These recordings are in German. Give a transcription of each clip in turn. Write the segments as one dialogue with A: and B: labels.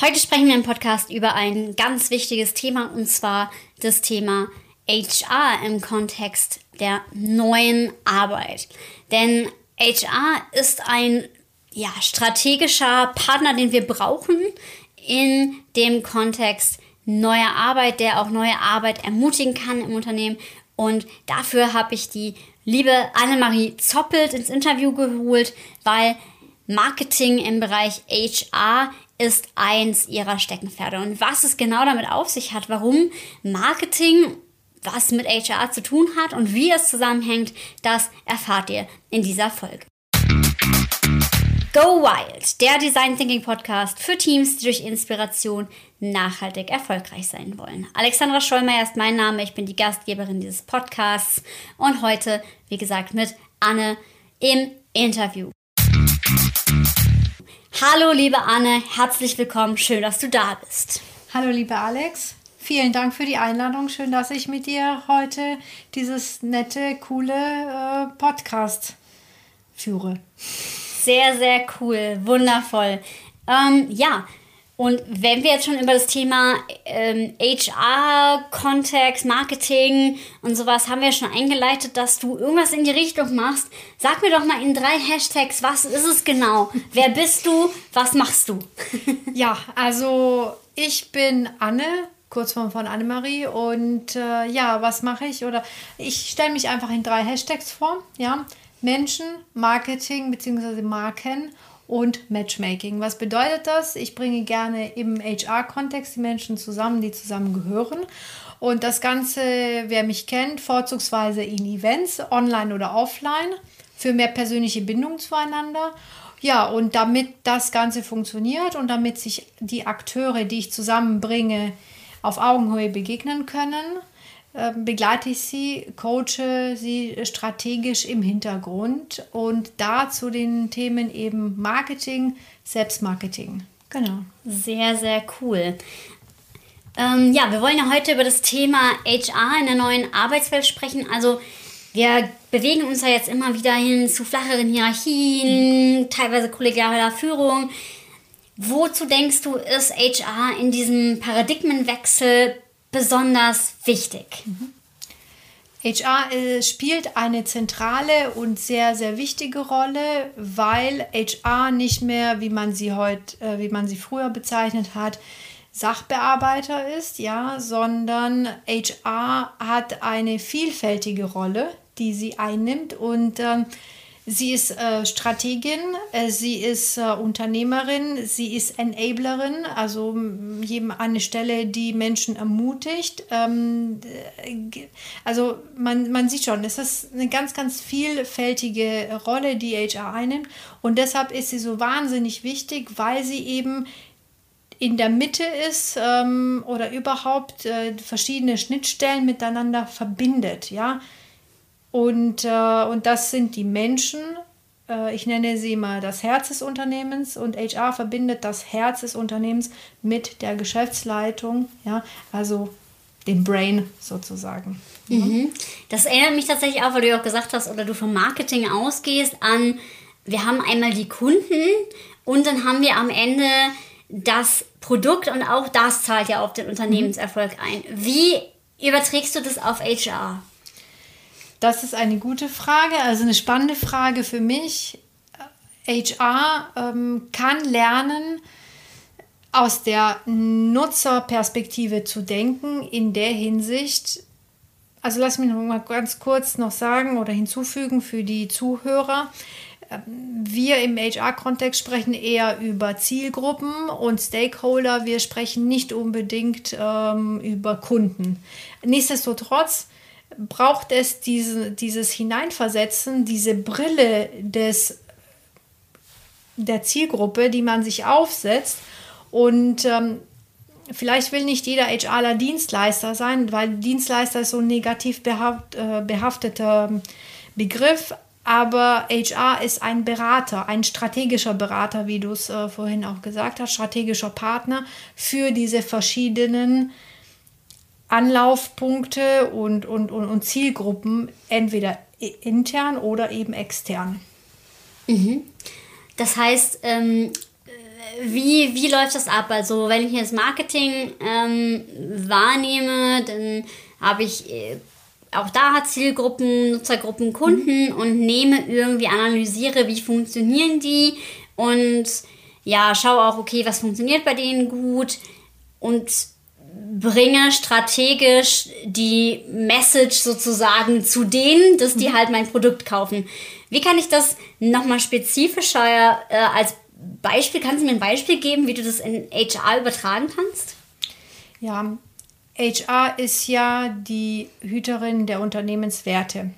A: Heute sprechen wir im Podcast über ein ganz wichtiges Thema und zwar das Thema HR im Kontext der neuen Arbeit. Denn HR ist ein ja, strategischer Partner, den wir brauchen in dem Kontext neuer Arbeit, der auch neue Arbeit ermutigen kann im Unternehmen. Und dafür habe ich die liebe Annemarie Zoppelt ins Interview geholt, weil Marketing im Bereich HR ist eins ihrer Steckenpferde. Und was es genau damit auf sich hat, warum Marketing was mit HR zu tun hat und wie es zusammenhängt, das erfahrt ihr in dieser Folge. Go Wild, der Design Thinking Podcast für Teams, die durch Inspiration nachhaltig erfolgreich sein wollen. Alexandra Schollmeier ist mein Name, ich bin die Gastgeberin dieses Podcasts und heute, wie gesagt, mit Anne im Interview. Hallo, liebe Anne, herzlich willkommen. Schön, dass du da bist.
B: Hallo, liebe Alex. Vielen Dank für die Einladung. Schön, dass ich mit dir heute dieses nette, coole äh, Podcast führe.
A: Sehr, sehr cool. Wundervoll. Ähm, ja, und wenn wir jetzt schon über das Thema ähm, HR, Kontext, Marketing und sowas haben wir schon eingeleitet, dass du irgendwas in die Richtung machst. Sag mir doch mal in drei Hashtags, was ist es genau? Wer bist du? Was machst du?
B: ja, also ich bin Anne, Kurzform von Annemarie. Und äh, ja, was mache ich? Oder ich stelle mich einfach in drei Hashtags vor. Ja, Menschen, Marketing bzw. Marken und Matchmaking. Was bedeutet das? Ich bringe gerne im HR-Kontext die Menschen zusammen, die zusammengehören. Und das Ganze, wer mich kennt, vorzugsweise in Events, online oder offline, für mehr persönliche Bindung zueinander. Ja, und damit das Ganze funktioniert und damit sich die Akteure, die ich zusammenbringe, auf Augenhöhe begegnen können, begleite ich sie, coache sie strategisch im Hintergrund und da zu den Themen eben Marketing, Selbstmarketing.
A: Genau. Sehr, sehr cool. Ähm, ja, wir wollen ja heute über das Thema HR in der neuen Arbeitswelt sprechen. Also wir bewegen uns ja jetzt immer wieder hin zu flacheren Hierarchien, teilweise kollegialer Führung. Wozu denkst du, ist HR in diesem Paradigmenwechsel besonders wichtig?
B: HR äh, spielt eine zentrale und sehr, sehr wichtige Rolle, weil HR nicht mehr, wie man sie heute, äh, wie man sie früher bezeichnet hat, Sachbearbeiter ist, ja, sondern HR hat eine vielfältige Rolle, die sie einnimmt und ähm, Sie ist äh, Strategin, äh, sie ist äh, Unternehmerin, sie ist Enablerin, also jedem eine Stelle, die Menschen ermutigt. Ähm, äh, also man, man sieht schon, es ist eine ganz, ganz vielfältige Rolle, die HR einnimmt. Und deshalb ist sie so wahnsinnig wichtig, weil sie eben in der Mitte ist ähm, oder überhaupt äh, verschiedene Schnittstellen miteinander verbindet. Ja, und, äh, und das sind die Menschen. Äh, ich nenne sie mal das Herz des Unternehmens und HR verbindet das Herz des Unternehmens mit der Geschäftsleitung, ja, also dem Brain sozusagen.
A: Mhm. Das erinnert mich tatsächlich auch, weil du ja auch gesagt hast, oder du vom Marketing ausgehst, an, wir haben einmal die Kunden und dann haben wir am Ende das Produkt und auch das zahlt ja auf den Unternehmenserfolg ein. Wie überträgst du das auf HR?
B: Das ist eine gute Frage, also eine spannende Frage für mich. HR ähm, kann lernen, aus der Nutzerperspektive zu denken, in der Hinsicht, also lass mich noch mal ganz kurz noch sagen oder hinzufügen für die Zuhörer. Ähm, wir im HR-Kontext sprechen eher über Zielgruppen und Stakeholder. Wir sprechen nicht unbedingt ähm, über Kunden. Nichtsdestotrotz braucht es diese, dieses Hineinversetzen, diese Brille des, der Zielgruppe, die man sich aufsetzt. Und ähm, vielleicht will nicht jeder HRler Dienstleister sein, weil Dienstleister ist so ein negativ behaft, äh, behafteter Begriff. Aber HR ist ein Berater, ein strategischer Berater, wie du es äh, vorhin auch gesagt hast, strategischer Partner für diese verschiedenen Anlaufpunkte und, und, und, und Zielgruppen, entweder intern oder eben extern.
A: Mhm. Das heißt, ähm, wie, wie läuft das ab? Also wenn ich jetzt Marketing ähm, wahrnehme, dann habe ich äh, auch da Zielgruppen, Nutzergruppen, Kunden mhm. und nehme irgendwie, analysiere, wie funktionieren die und ja, schaue auch, okay, was funktioniert bei denen gut und bringe strategisch die Message sozusagen zu denen, dass die mhm. halt mein Produkt kaufen. Wie kann ich das nochmal spezifischer äh, als Beispiel, kannst du mir ein Beispiel geben, wie du das in HR übertragen kannst?
B: Ja, HR ist ja die Hüterin der Unternehmenswerte.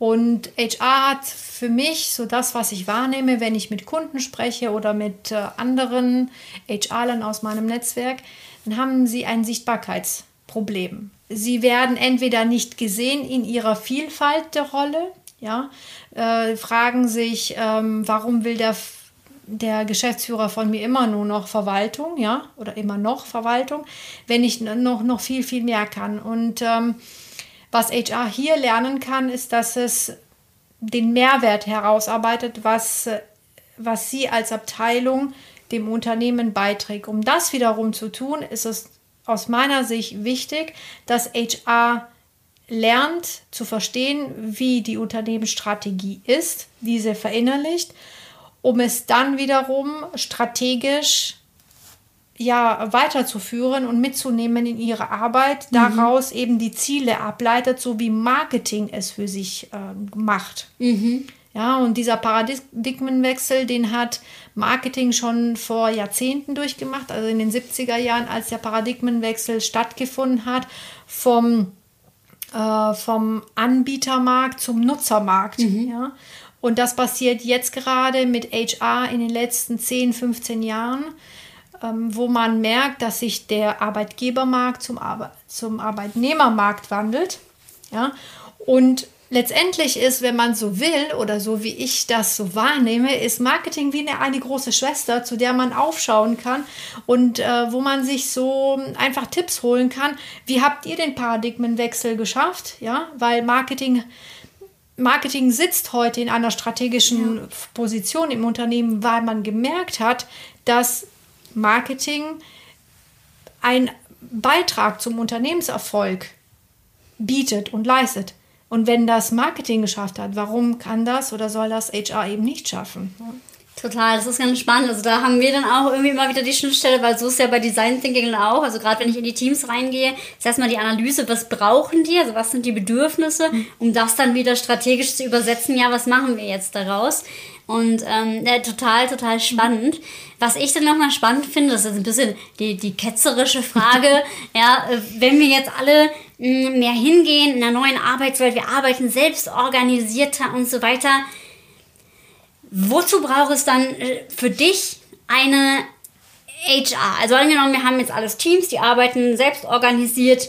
B: Und HR hat für mich so das, was ich wahrnehme, wenn ich mit Kunden spreche oder mit äh, anderen HRlern aus meinem Netzwerk, dann haben sie ein Sichtbarkeitsproblem. Sie werden entweder nicht gesehen in ihrer Vielfalt der Rolle, ja, äh, fragen sich, ähm, warum will der der Geschäftsführer von mir immer nur noch Verwaltung, ja, oder immer noch Verwaltung, wenn ich noch, noch viel, viel mehr kann. Und ähm, was HR hier lernen kann, ist, dass es den Mehrwert herausarbeitet, was, was sie als Abteilung dem Unternehmen beiträgt. Um das wiederum zu tun, ist es aus meiner Sicht wichtig, dass HR lernt zu verstehen, wie die Unternehmensstrategie ist, diese verinnerlicht um es dann wiederum strategisch ja weiterzuführen und mitzunehmen in ihre Arbeit, mhm. daraus eben die Ziele ableitet, so wie Marketing es für sich äh, macht. Mhm. Ja, und dieser Paradigmenwechsel, den hat Marketing schon vor Jahrzehnten durchgemacht, also in den 70er Jahren, als der Paradigmenwechsel stattgefunden hat, vom, äh, vom Anbietermarkt zum Nutzermarkt. Mhm. Ja. Und das passiert jetzt gerade mit HR in den letzten 10, 15 Jahren, wo man merkt, dass sich der Arbeitgebermarkt zum, Arbe zum Arbeitnehmermarkt wandelt. Ja? Und letztendlich ist, wenn man so will oder so wie ich das so wahrnehme, ist Marketing wie eine, eine große Schwester, zu der man aufschauen kann und äh, wo man sich so einfach Tipps holen kann. Wie habt ihr den Paradigmenwechsel geschafft? Ja, weil Marketing Marketing sitzt heute in einer strategischen ja. Position im Unternehmen, weil man gemerkt hat, dass Marketing einen Beitrag zum Unternehmenserfolg bietet und leistet. Und wenn das Marketing geschafft hat, warum kann das oder soll das HR eben nicht schaffen?
A: Total, das ist ganz spannend. Also da haben wir dann auch irgendwie immer wieder die Schnittstelle, weil so ist ja bei Design Thinking auch. Also gerade wenn ich in die Teams reingehe, ist erstmal die Analyse, was brauchen die, also was sind die Bedürfnisse, um das dann wieder strategisch zu übersetzen, ja, was machen wir jetzt daraus? Und ähm, ja, total, total spannend. Was ich dann nochmal spannend finde, das ist ein bisschen die, die ketzerische Frage, ja, wenn wir jetzt alle mm, mehr hingehen in der neuen Arbeitswelt, wir arbeiten selbst organisierter und so weiter, Wozu braucht es dann äh, für dich eine HR? Also angenommen, wir haben jetzt alles Teams, die arbeiten selbst organisiert.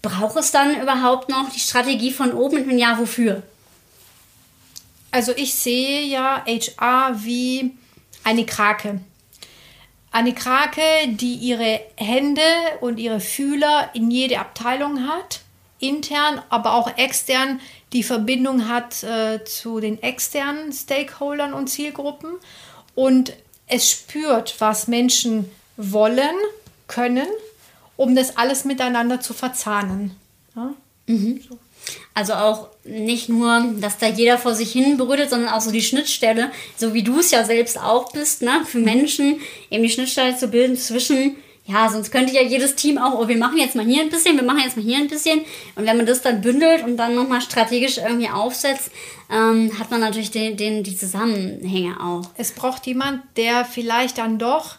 A: Braucht es dann überhaupt noch die Strategie von oben und wenn ja, wofür?
B: Also ich sehe ja HR wie eine Krake. Eine Krake, die ihre Hände und ihre Fühler in jede Abteilung hat, intern, aber auch extern die Verbindung hat äh, zu den externen Stakeholdern und Zielgruppen und es spürt, was Menschen wollen, können, um das alles miteinander zu verzahnen. Ja?
A: Mhm. Also auch nicht nur, dass da jeder vor sich hin brütet, sondern auch so die Schnittstelle, so wie du es ja selbst auch bist, ne, für Menschen eben die Schnittstelle zu bilden zwischen ja, sonst könnte ja jedes Team auch, oh, wir machen jetzt mal hier ein bisschen, wir machen jetzt mal hier ein bisschen. Und wenn man das dann bündelt und dann nochmal strategisch irgendwie aufsetzt, ähm, hat man natürlich den, den, die Zusammenhänge auch.
B: Es braucht jemand, der vielleicht dann doch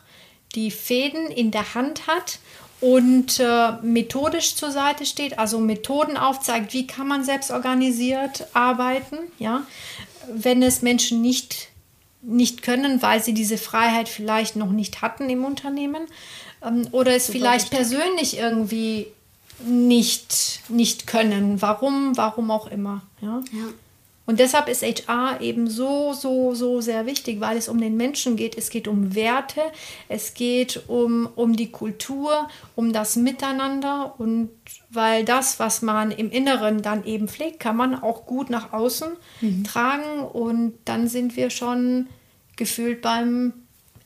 B: die Fäden in der Hand hat und äh, methodisch zur Seite steht, also Methoden aufzeigt, wie kann man selbst organisiert arbeiten, ja, wenn es Menschen nicht, nicht können, weil sie diese Freiheit vielleicht noch nicht hatten im Unternehmen oder es Super vielleicht richtig. persönlich irgendwie nicht, nicht können. Warum, warum auch immer. Ja? ja. Und deshalb ist HR eben so, so, so sehr wichtig, weil es um den Menschen geht. Es geht um Werte, es geht um, um die Kultur, um das Miteinander. Und weil das, was man im Inneren dann eben pflegt, kann man auch gut nach außen mhm. tragen. Und dann sind wir schon gefühlt beim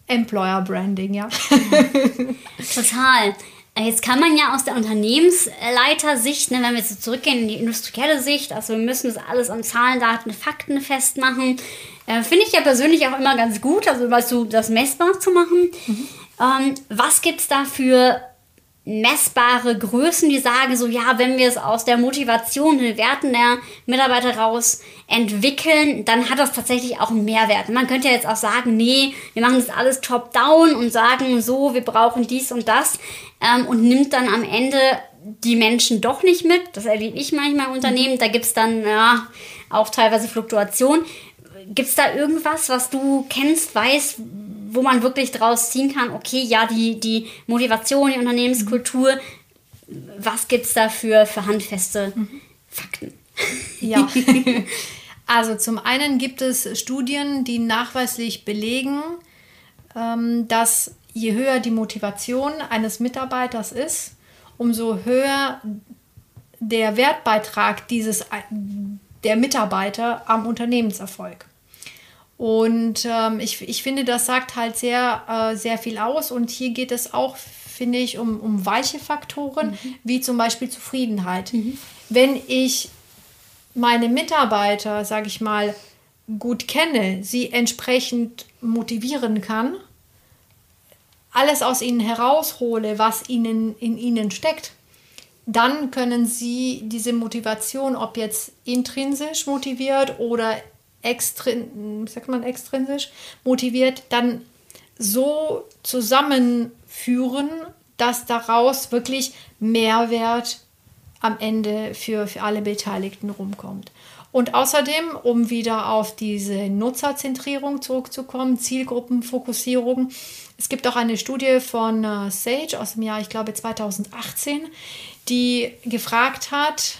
B: Employer Branding, ja.
A: Total. Jetzt kann man ja aus der Unternehmensleitersicht, ne, wenn wir jetzt so zurückgehen in die industrielle Sicht, also wir müssen das alles an Zahlen, Daten, Fakten festmachen. Äh, Finde ich ja persönlich auch immer ganz gut, also weißt du, das messbar zu machen. Mhm. Ähm, was gibt es da für messbare Größen, die sagen so, ja, wenn wir es aus der Motivation, den Werten der Mitarbeiter raus entwickeln, dann hat das tatsächlich auch einen Mehrwert. Man könnte ja jetzt auch sagen, nee, wir machen das alles top-down und sagen so, wir brauchen dies und das ähm, und nimmt dann am Ende die Menschen doch nicht mit. Das erlebe ich manchmal im Unternehmen. Da gibt es dann ja, auch teilweise Fluktuation. Gibt es da irgendwas, was du kennst, weißt, wo man wirklich draus ziehen kann, okay, ja, die, die Motivation, die Unternehmenskultur, was gibt es da für, handfeste mhm. Fakten?
B: Ja. Also zum einen gibt es Studien, die nachweislich belegen, ähm, dass je höher die Motivation eines Mitarbeiters ist, umso höher der Wertbeitrag dieses, der Mitarbeiter am Unternehmenserfolg. Und ähm, ich, ich finde, das sagt halt sehr, äh, sehr viel aus. Und hier geht es auch, finde ich, um, um weiche Faktoren, mhm. wie zum Beispiel Zufriedenheit. Mhm. Wenn ich meine Mitarbeiter, sage ich mal, gut kenne, sie entsprechend motivieren kann, alles aus ihnen heraushole, was ihnen in ihnen steckt, dann können sie diese Motivation, ob jetzt intrinsisch motiviert oder extrin, sagt man extrinsisch motiviert, dann so zusammenführen, dass daraus wirklich Mehrwert am Ende für, für alle Beteiligten rumkommt. Und außerdem, um wieder auf diese Nutzerzentrierung zurückzukommen, Zielgruppenfokussierung, es gibt auch eine Studie von äh, Sage aus dem Jahr, ich glaube 2018, die gefragt hat,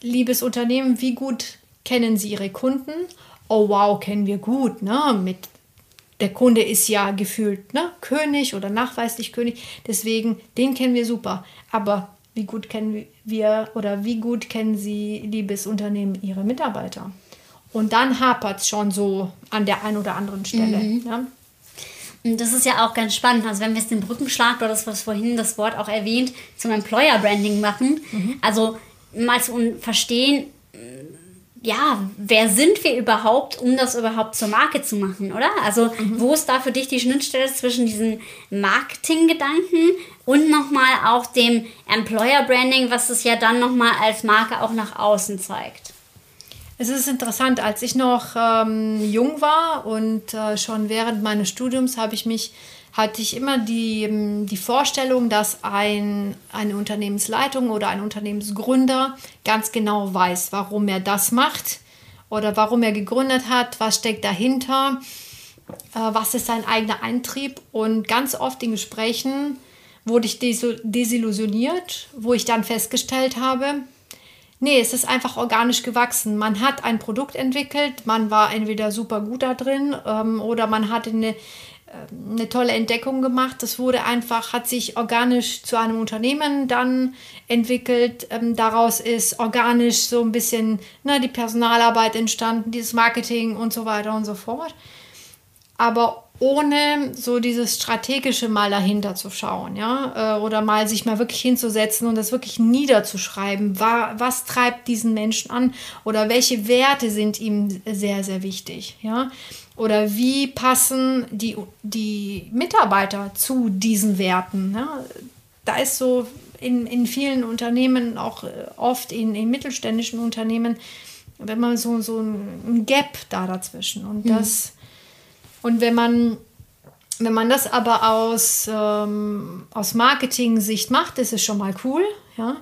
B: liebes Unternehmen, wie gut kennen Sie Ihre Kunden? Oh wow, kennen wir gut, ne? Mit der Kunde ist ja gefühlt ne, König oder nachweislich König, deswegen den kennen wir super. Aber wie gut kennen wir oder wie gut kennen Sie, liebes Unternehmen, Ihre Mitarbeiter? Und dann hapert es schon so an der einen oder anderen Stelle. Mhm. Ja?
A: Und das ist ja auch ganz spannend. Also wenn wir jetzt den Brückenschlag oder das, was vorhin das Wort auch erwähnt, zum Employer Branding machen, mhm. also mal zu verstehen, ja, wer sind wir überhaupt, um das überhaupt zur Marke zu machen, oder? Also, mhm. wo ist da für dich die Schnittstelle zwischen diesen Marketinggedanken und nochmal auch dem Employer Branding, was es ja dann nochmal als Marke auch nach außen zeigt?
B: Es ist interessant, als ich noch ähm, jung war und äh, schon während meines Studiums habe ich mich hatte ich immer die, ähm, die Vorstellung, dass ein, eine Unternehmensleitung oder ein Unternehmensgründer ganz genau weiß, warum er das macht oder warum er gegründet hat, was steckt dahinter, äh, was ist sein eigener Eintrieb. Und ganz oft in Gesprächen wurde ich desillusioniert, wo ich dann festgestellt habe, nee, es ist einfach organisch gewachsen. Man hat ein Produkt entwickelt, man war entweder super gut da drin ähm, oder man hatte eine eine tolle Entdeckung gemacht. Das wurde einfach, hat sich organisch zu einem Unternehmen dann entwickelt. Ähm, daraus ist organisch so ein bisschen ne, die Personalarbeit entstanden, dieses Marketing und so weiter und so fort. Aber ohne so dieses strategische mal dahinter zu schauen, ja, äh, oder mal sich mal wirklich hinzusetzen und das wirklich niederzuschreiben, was treibt diesen Menschen an oder welche Werte sind ihm sehr, sehr wichtig, ja. Oder wie passen die, die Mitarbeiter zu diesen Werten? Ja? Da ist so in, in vielen Unternehmen, auch äh, oft in, in mittelständischen Unternehmen, wenn man so, so ein Gap da dazwischen. Und mhm. Das, und wenn man, wenn man das aber aus, ähm, aus Marketing-Sicht macht, ist es schon mal cool. Ja?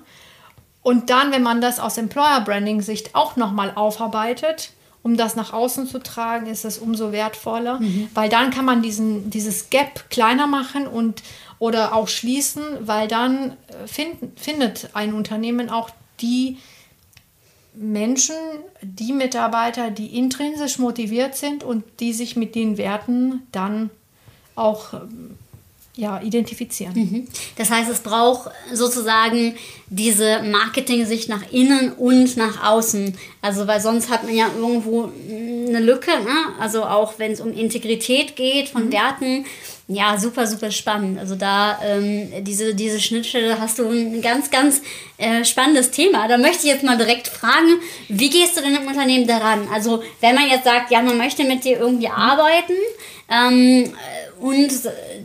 B: Und dann, wenn man das aus Employer-Branding-Sicht auch nochmal aufarbeitet, um das nach außen zu tragen, ist es umso wertvoller, mhm. weil dann kann man diesen, dieses Gap kleiner machen und oder auch schließen, weil dann äh, find, findet ein Unternehmen auch die Menschen, die Mitarbeiter, die intrinsisch motiviert sind und die sich mit den Werten dann auch ähm, ja, identifizieren. Mhm.
A: Das heißt, es braucht sozusagen diese Marketing-Sicht nach innen und nach außen. Also, weil sonst hat man ja irgendwo eine Lücke, ne? also auch wenn es um Integrität geht von mhm. Werten. Ja, super, super spannend. Also da ähm, diese, diese Schnittstelle hast du ein ganz, ganz äh, spannendes Thema. Da möchte ich jetzt mal direkt fragen, wie gehst du denn im Unternehmen daran? Also wenn man jetzt sagt, ja, man möchte mit dir irgendwie arbeiten, ähm, und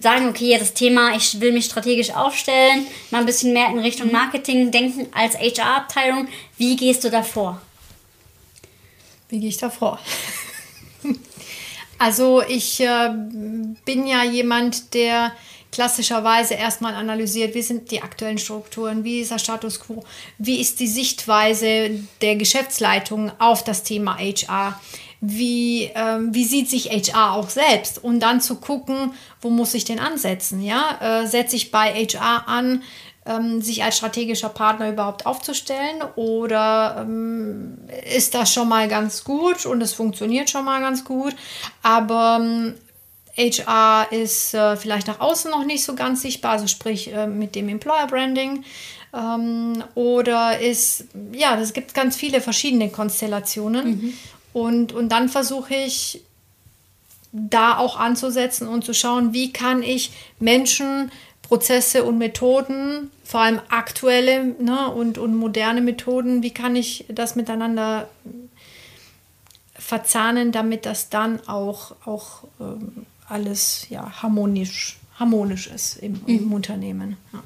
A: sagen, okay, das Thema, ich will mich strategisch aufstellen, mal ein bisschen mehr in Richtung mhm. Marketing denken als HR-Abteilung. Wie gehst du da vor?
B: Wie gehe ich da vor? also ich äh, bin ja jemand, der klassischerweise erstmal analysiert, wie sind die aktuellen Strukturen, wie ist der Status quo, wie ist die Sichtweise der Geschäftsleitung auf das Thema HR wie, ähm, wie sieht sich HR auch selbst und dann zu gucken, wo muss ich denn ansetzen, ja, äh, setze ich bei HR an, ähm, sich als strategischer Partner überhaupt aufzustellen oder ähm, ist das schon mal ganz gut und es funktioniert schon mal ganz gut, aber ähm, HR ist äh, vielleicht nach außen noch nicht so ganz sichtbar, also sprich äh, mit dem Employer Branding. Ähm, oder ist, ja, es gibt ganz viele verschiedene Konstellationen. Mhm. Und, und dann versuche ich da auch anzusetzen und zu schauen, wie kann ich Menschen, Prozesse und Methoden, vor allem aktuelle ne, und, und moderne Methoden, wie kann ich das miteinander verzahnen, damit das dann auch, auch ähm, alles ja, harmonisch, harmonisch ist im, im mhm. Unternehmen. Ja.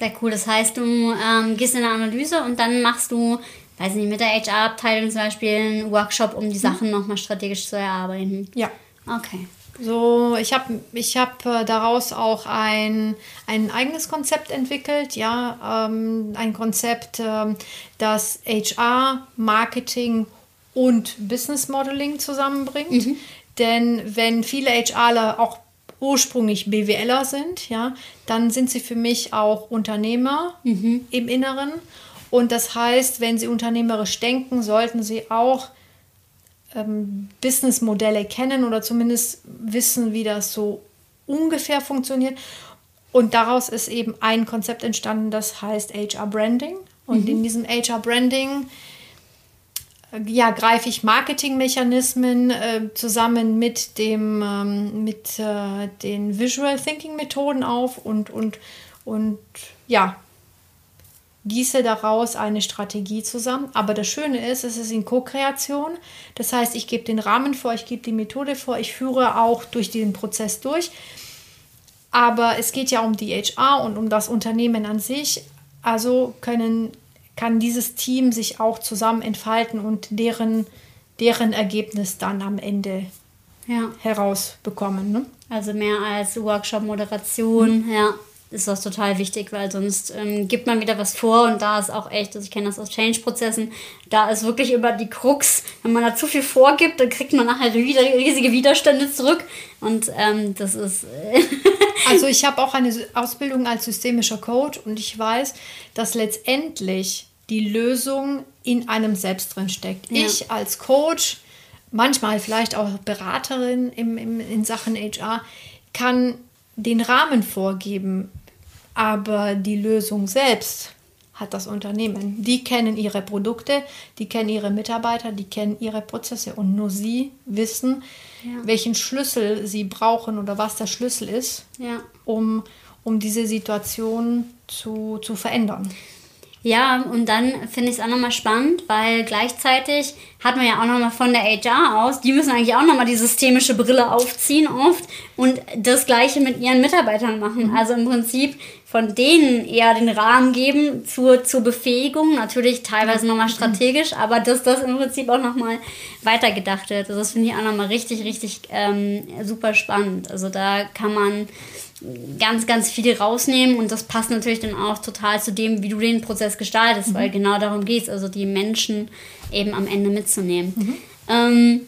A: Sehr cool. Das heißt, du ähm, gehst in eine Analyse und dann machst du weiß nicht, mit der HR-Abteilung zum Beispiel einen Workshop, um die mhm. Sachen nochmal strategisch zu erarbeiten.
B: Ja.
A: Okay.
B: So, ich habe ich hab äh, daraus auch ein, ein eigenes Konzept entwickelt, ja, ähm, ein Konzept, ähm, das HR, Marketing und Business Modeling zusammenbringt. Mhm. Denn wenn viele HRler auch ursprünglich BWLer sind, ja, dann sind sie für mich auch Unternehmer mhm. im Inneren und das heißt, wenn Sie unternehmerisch denken, sollten Sie auch ähm, Businessmodelle kennen oder zumindest wissen, wie das so ungefähr funktioniert. Und daraus ist eben ein Konzept entstanden, das heißt HR Branding. Und mhm. in diesem HR Branding äh, ja, greife ich Marketingmechanismen äh, zusammen mit, dem, ähm, mit äh, den Visual Thinking Methoden auf und, und, und ja, gieße daraus eine Strategie zusammen. Aber das Schöne ist, es ist in Co-Kreation. Das heißt, ich gebe den Rahmen vor, ich gebe die Methode vor, ich führe auch durch den Prozess durch. Aber es geht ja um die HR und um das Unternehmen an sich. Also können, kann dieses Team sich auch zusammen entfalten und deren, deren Ergebnis dann am Ende ja. herausbekommen. Ne?
A: Also mehr als Workshop-Moderation, mhm. ja ist das total wichtig, weil sonst ähm, gibt man wieder was vor und da ist auch echt, also ich kenne das aus Change-Prozessen, da ist wirklich über die Krux, wenn man da zu viel vorgibt, dann kriegt man nachher riesige Widerstände zurück und ähm, das ist... Äh
B: also ich habe auch eine Ausbildung als systemischer Coach und ich weiß, dass letztendlich die Lösung in einem selbst drin steckt. Ja. Ich als Coach, manchmal vielleicht auch Beraterin im, im, in Sachen HR, kann den Rahmen vorgeben, aber die Lösung selbst hat das Unternehmen. Die kennen ihre Produkte, die kennen ihre Mitarbeiter, die kennen ihre Prozesse und nur sie wissen, ja. welchen Schlüssel sie brauchen oder was der Schlüssel ist, ja. um, um diese Situation zu, zu verändern.
A: Ja, und dann finde ich es auch nochmal spannend, weil gleichzeitig hat man ja auch nochmal von der HR aus, die müssen eigentlich auch nochmal die systemische Brille aufziehen oft und das gleiche mit ihren Mitarbeitern machen. Mhm. Also im Prinzip von denen eher den Rahmen geben zur, zur Befähigung, natürlich teilweise nochmal mhm. strategisch, aber dass das im Prinzip auch nochmal weitergedacht wird. Also das finde ich auch nochmal richtig, richtig ähm, super spannend. Also da kann man ganz, ganz viel rausnehmen und das passt natürlich dann auch total zu dem, wie du den Prozess gestaltest, mhm. weil genau darum geht es, also die Menschen eben am Ende mitzunehmen. Mhm. Ähm,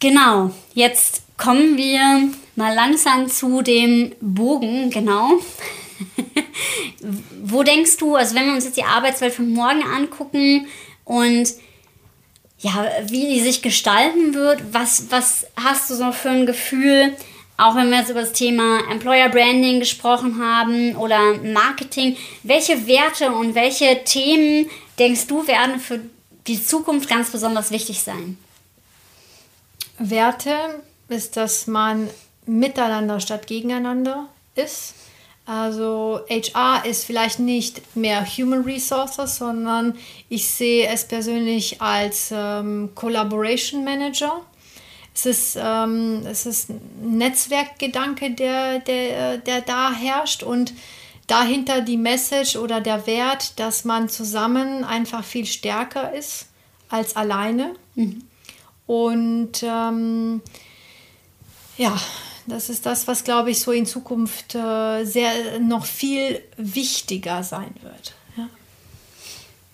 A: genau, jetzt kommen wir mal langsam zu dem Bogen, genau. Wo denkst du, also wenn wir uns jetzt die Arbeitswelt von morgen angucken und ja, wie die sich gestalten wird, was, was hast du so für ein Gefühl, auch wenn wir jetzt über das Thema Employer Branding gesprochen haben oder Marketing, welche Werte und welche Themen denkst du werden für, die Zukunft ganz besonders wichtig sein?
B: Werte ist, dass man miteinander statt gegeneinander ist. Also HR ist vielleicht nicht mehr Human Resources, sondern ich sehe es persönlich als ähm, Collaboration Manager. Es ist, ähm, es ist ein Netzwerkgedanke, der, der, der da herrscht und dahinter die Message oder der Wert, dass man zusammen einfach viel stärker ist als alleine. Mhm. Und ähm, ja, das ist das, was, glaube ich, so in Zukunft äh, sehr noch viel wichtiger sein wird. Ja.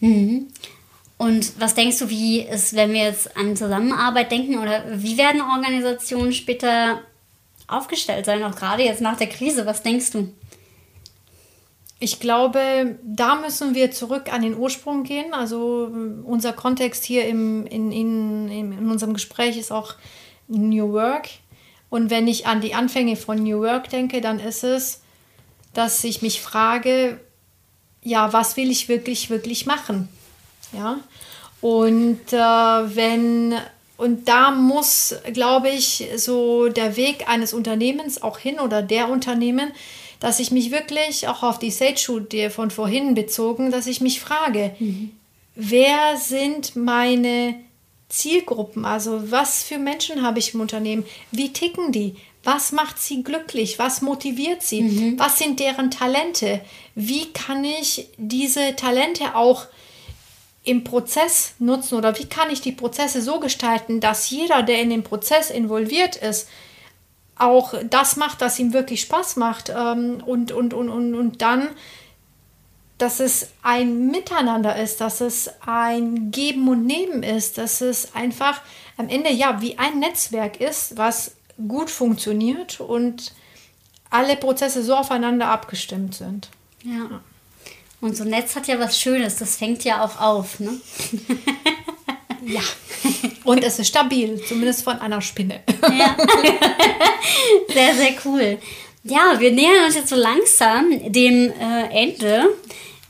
A: Mhm. Und was denkst du, wie ist, wenn wir jetzt an Zusammenarbeit denken oder wie werden Organisationen später aufgestellt sein, auch gerade jetzt nach der Krise? Was denkst du?
B: Ich glaube, da müssen wir zurück an den Ursprung gehen. Also unser Kontext hier im, in, in, in unserem Gespräch ist auch New Work. Und wenn ich an die Anfänge von New Work denke, dann ist es, dass ich mich frage, ja, was will ich wirklich, wirklich machen? Ja. Und äh, wenn und da muss, glaube ich, so der Weg eines Unternehmens auch hin oder der Unternehmen, dass ich mich wirklich auch auf die Sage-Studie von vorhin bezogen, dass ich mich frage, mhm. wer sind meine Zielgruppen? Also was für Menschen habe ich im Unternehmen? Wie ticken die? Was macht sie glücklich? Was motiviert sie? Mhm. Was sind deren Talente? Wie kann ich diese Talente auch im Prozess nutzen oder wie kann ich die Prozesse so gestalten, dass jeder, der in den Prozess involviert ist, auch das macht, was ihm wirklich Spaß macht ähm, und, und, und, und, und dann, dass es ein Miteinander ist, dass es ein Geben und Nehmen ist, dass es einfach am Ende ja wie ein Netzwerk ist, was gut funktioniert und alle Prozesse so aufeinander abgestimmt sind.
A: Ja. Und so ein Netz hat ja was Schönes, das fängt ja auch auf, ne?
B: ja. Und es ist stabil, zumindest von einer Spinne. ja.
A: Sehr, sehr cool. Ja, wir nähern uns jetzt so langsam dem äh, Ende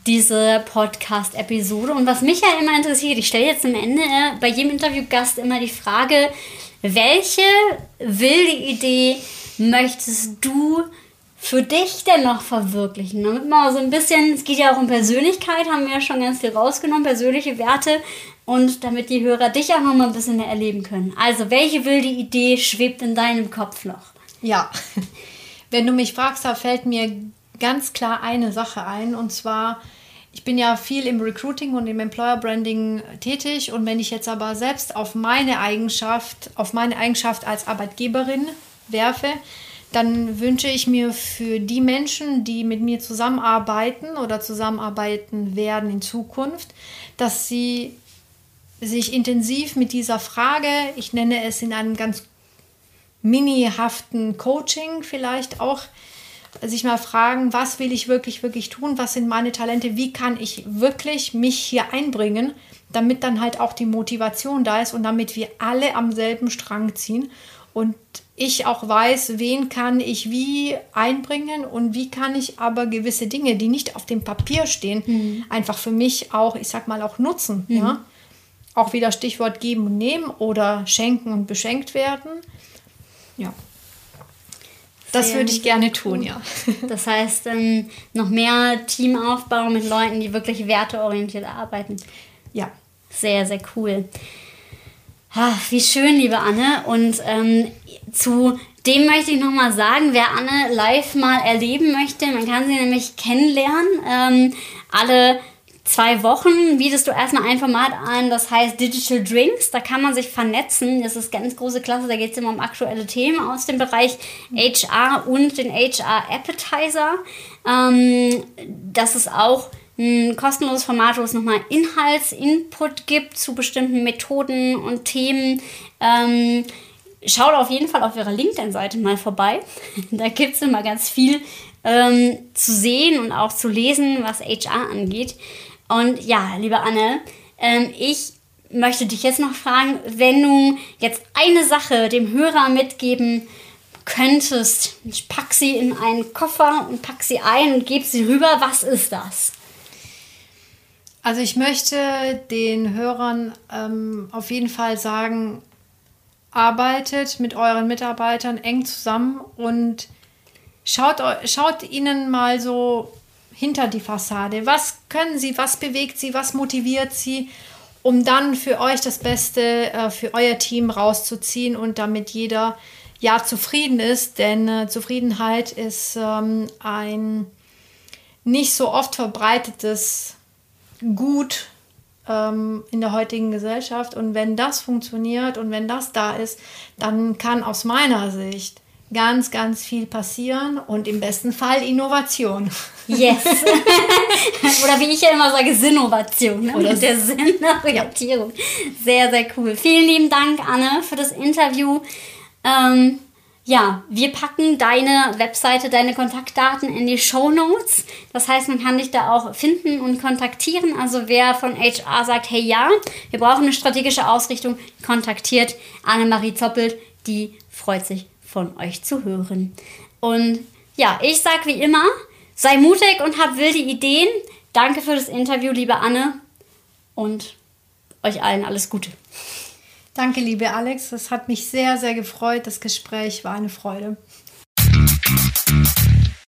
A: dieser Podcast-Episode. Und was mich ja immer interessiert, ich stelle jetzt am Ende äh, bei jedem Interviewgast immer die Frage, welche wilde Idee möchtest du für dich denn noch verwirklichen? Damit mal so ein bisschen, es geht ja auch um Persönlichkeit, haben wir ja schon ganz viel rausgenommen, persönliche Werte und damit die Hörer dich auch noch mal ein bisschen mehr erleben können. Also, welche wilde Idee schwebt in deinem Kopf noch?
B: Ja, wenn du mich fragst, da fällt mir ganz klar eine Sache ein und zwar, ich bin ja viel im Recruiting und im Employer Branding tätig und wenn ich jetzt aber selbst auf meine Eigenschaft, auf meine Eigenschaft als Arbeitgeberin werfe, dann wünsche ich mir für die Menschen, die mit mir zusammenarbeiten oder zusammenarbeiten werden in Zukunft, dass sie sich intensiv mit dieser Frage, ich nenne es in einem ganz minihaften Coaching vielleicht auch, sich mal fragen, was will ich wirklich, wirklich tun, was sind meine Talente, wie kann ich wirklich mich hier einbringen, damit dann halt auch die Motivation da ist und damit wir alle am selben Strang ziehen und ich auch weiß, wen kann ich wie einbringen und wie kann ich aber gewisse Dinge, die nicht auf dem Papier stehen, mhm. einfach für mich auch, ich sag mal, auch nutzen. Mhm. Ja? Auch wieder Stichwort geben und nehmen oder schenken und beschenkt werden. Ja. Das würde ich gerne tun, ja.
A: Das heißt, ähm, noch mehr Teamaufbau mit Leuten, die wirklich werteorientiert arbeiten.
B: Ja.
A: Sehr, sehr cool. Ach, wie schön, liebe Anne. Und ähm, zu dem möchte ich nochmal sagen, wer Anne live mal erleben möchte, man kann sie nämlich kennenlernen. Ähm, alle zwei Wochen bietest du erstmal ein Format an, das heißt Digital Drinks. Da kann man sich vernetzen. Das ist ganz große Klasse. Da geht es immer um aktuelle Themen aus dem Bereich HR und den HR Appetizer. Ähm, das ist auch ein kostenloses Format, wo es nochmal Inhaltsinput gibt zu bestimmten Methoden und Themen. Ähm, schaut auf jeden Fall auf ihrer LinkedIn-Seite mal vorbei. da gibt es immer ganz viel ähm, zu sehen und auch zu lesen, was HR angeht. Und ja, liebe Anne, ähm, ich möchte dich jetzt noch fragen, wenn du jetzt eine Sache dem Hörer mitgeben könntest, ich pack sie in einen Koffer und pack sie ein und gebe sie rüber, was ist das?
B: Also ich möchte den Hörern ähm, auf jeden Fall sagen, arbeitet mit euren Mitarbeitern eng zusammen und schaut, schaut ihnen mal so hinter die Fassade. Was können sie, was bewegt sie, was motiviert sie, um dann für euch das Beste äh, für euer Team rauszuziehen und damit jeder ja zufrieden ist. Denn äh, Zufriedenheit ist ähm, ein nicht so oft verbreitetes Gut ähm, in der heutigen Gesellschaft. Und wenn das funktioniert und wenn das da ist, dann kann aus meiner Sicht ganz, ganz viel passieren und im besten Fall Innovation.
A: Yes. Oder wie ich ja immer sage, Sinnovation. Ne? Oder der Sinnorientierung. Sehr, sehr cool. Vielen lieben Dank, Anne, für das Interview. Ähm, ja, wir packen deine Webseite, deine Kontaktdaten in die Show Notes. Das heißt, man kann dich da auch finden und kontaktieren. Also wer von HR sagt, hey ja, wir brauchen eine strategische Ausrichtung, kontaktiert Annemarie Zoppelt. Die freut sich von euch zu hören. Und ja, ich sag wie immer, sei mutig und hab wilde Ideen. Danke für das Interview, liebe Anne. Und euch allen alles Gute.
B: Danke, liebe Alex. Es hat mich sehr, sehr gefreut. Das Gespräch war eine Freude.